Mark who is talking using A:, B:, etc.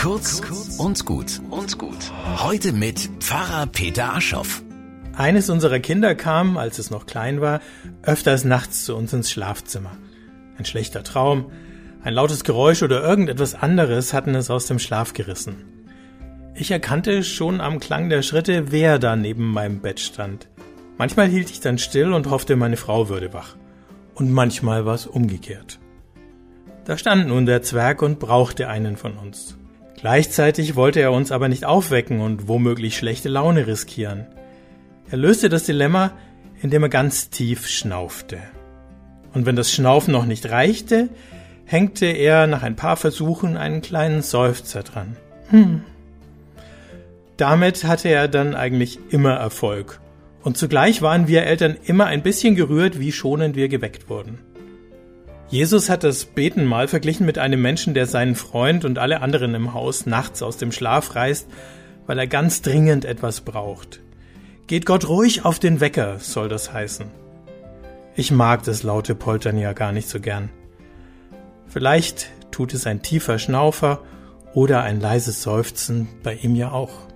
A: Kurz und gut und gut. Heute mit Pfarrer Peter Aschoff.
B: Eines unserer Kinder kam, als es noch klein war, öfters nachts zu uns ins Schlafzimmer. Ein schlechter Traum, ein lautes Geräusch oder irgendetwas anderes hatten es aus dem Schlaf gerissen. Ich erkannte schon am Klang der Schritte, wer da neben meinem Bett stand. Manchmal hielt ich dann still und hoffte, meine Frau würde wach. Und manchmal war es umgekehrt. Da stand nun der Zwerg und brauchte einen von uns. Gleichzeitig wollte er uns aber nicht aufwecken und womöglich schlechte Laune riskieren. Er löste das Dilemma, indem er ganz tief schnaufte. Und wenn das Schnaufen noch nicht reichte, hängte er nach ein paar Versuchen einen kleinen Seufzer dran. Hm. Damit hatte er dann eigentlich immer Erfolg. Und zugleich waren wir Eltern immer ein bisschen gerührt, wie schonend wir geweckt wurden. Jesus hat das Beten mal verglichen mit einem Menschen, der seinen Freund und alle anderen im Haus nachts aus dem Schlaf reißt, weil er ganz dringend etwas braucht. Geht Gott ruhig auf den Wecker, soll das heißen. Ich mag das laute Poltern ja gar nicht so gern. Vielleicht tut es ein tiefer Schnaufer oder ein leises Seufzen bei ihm ja auch.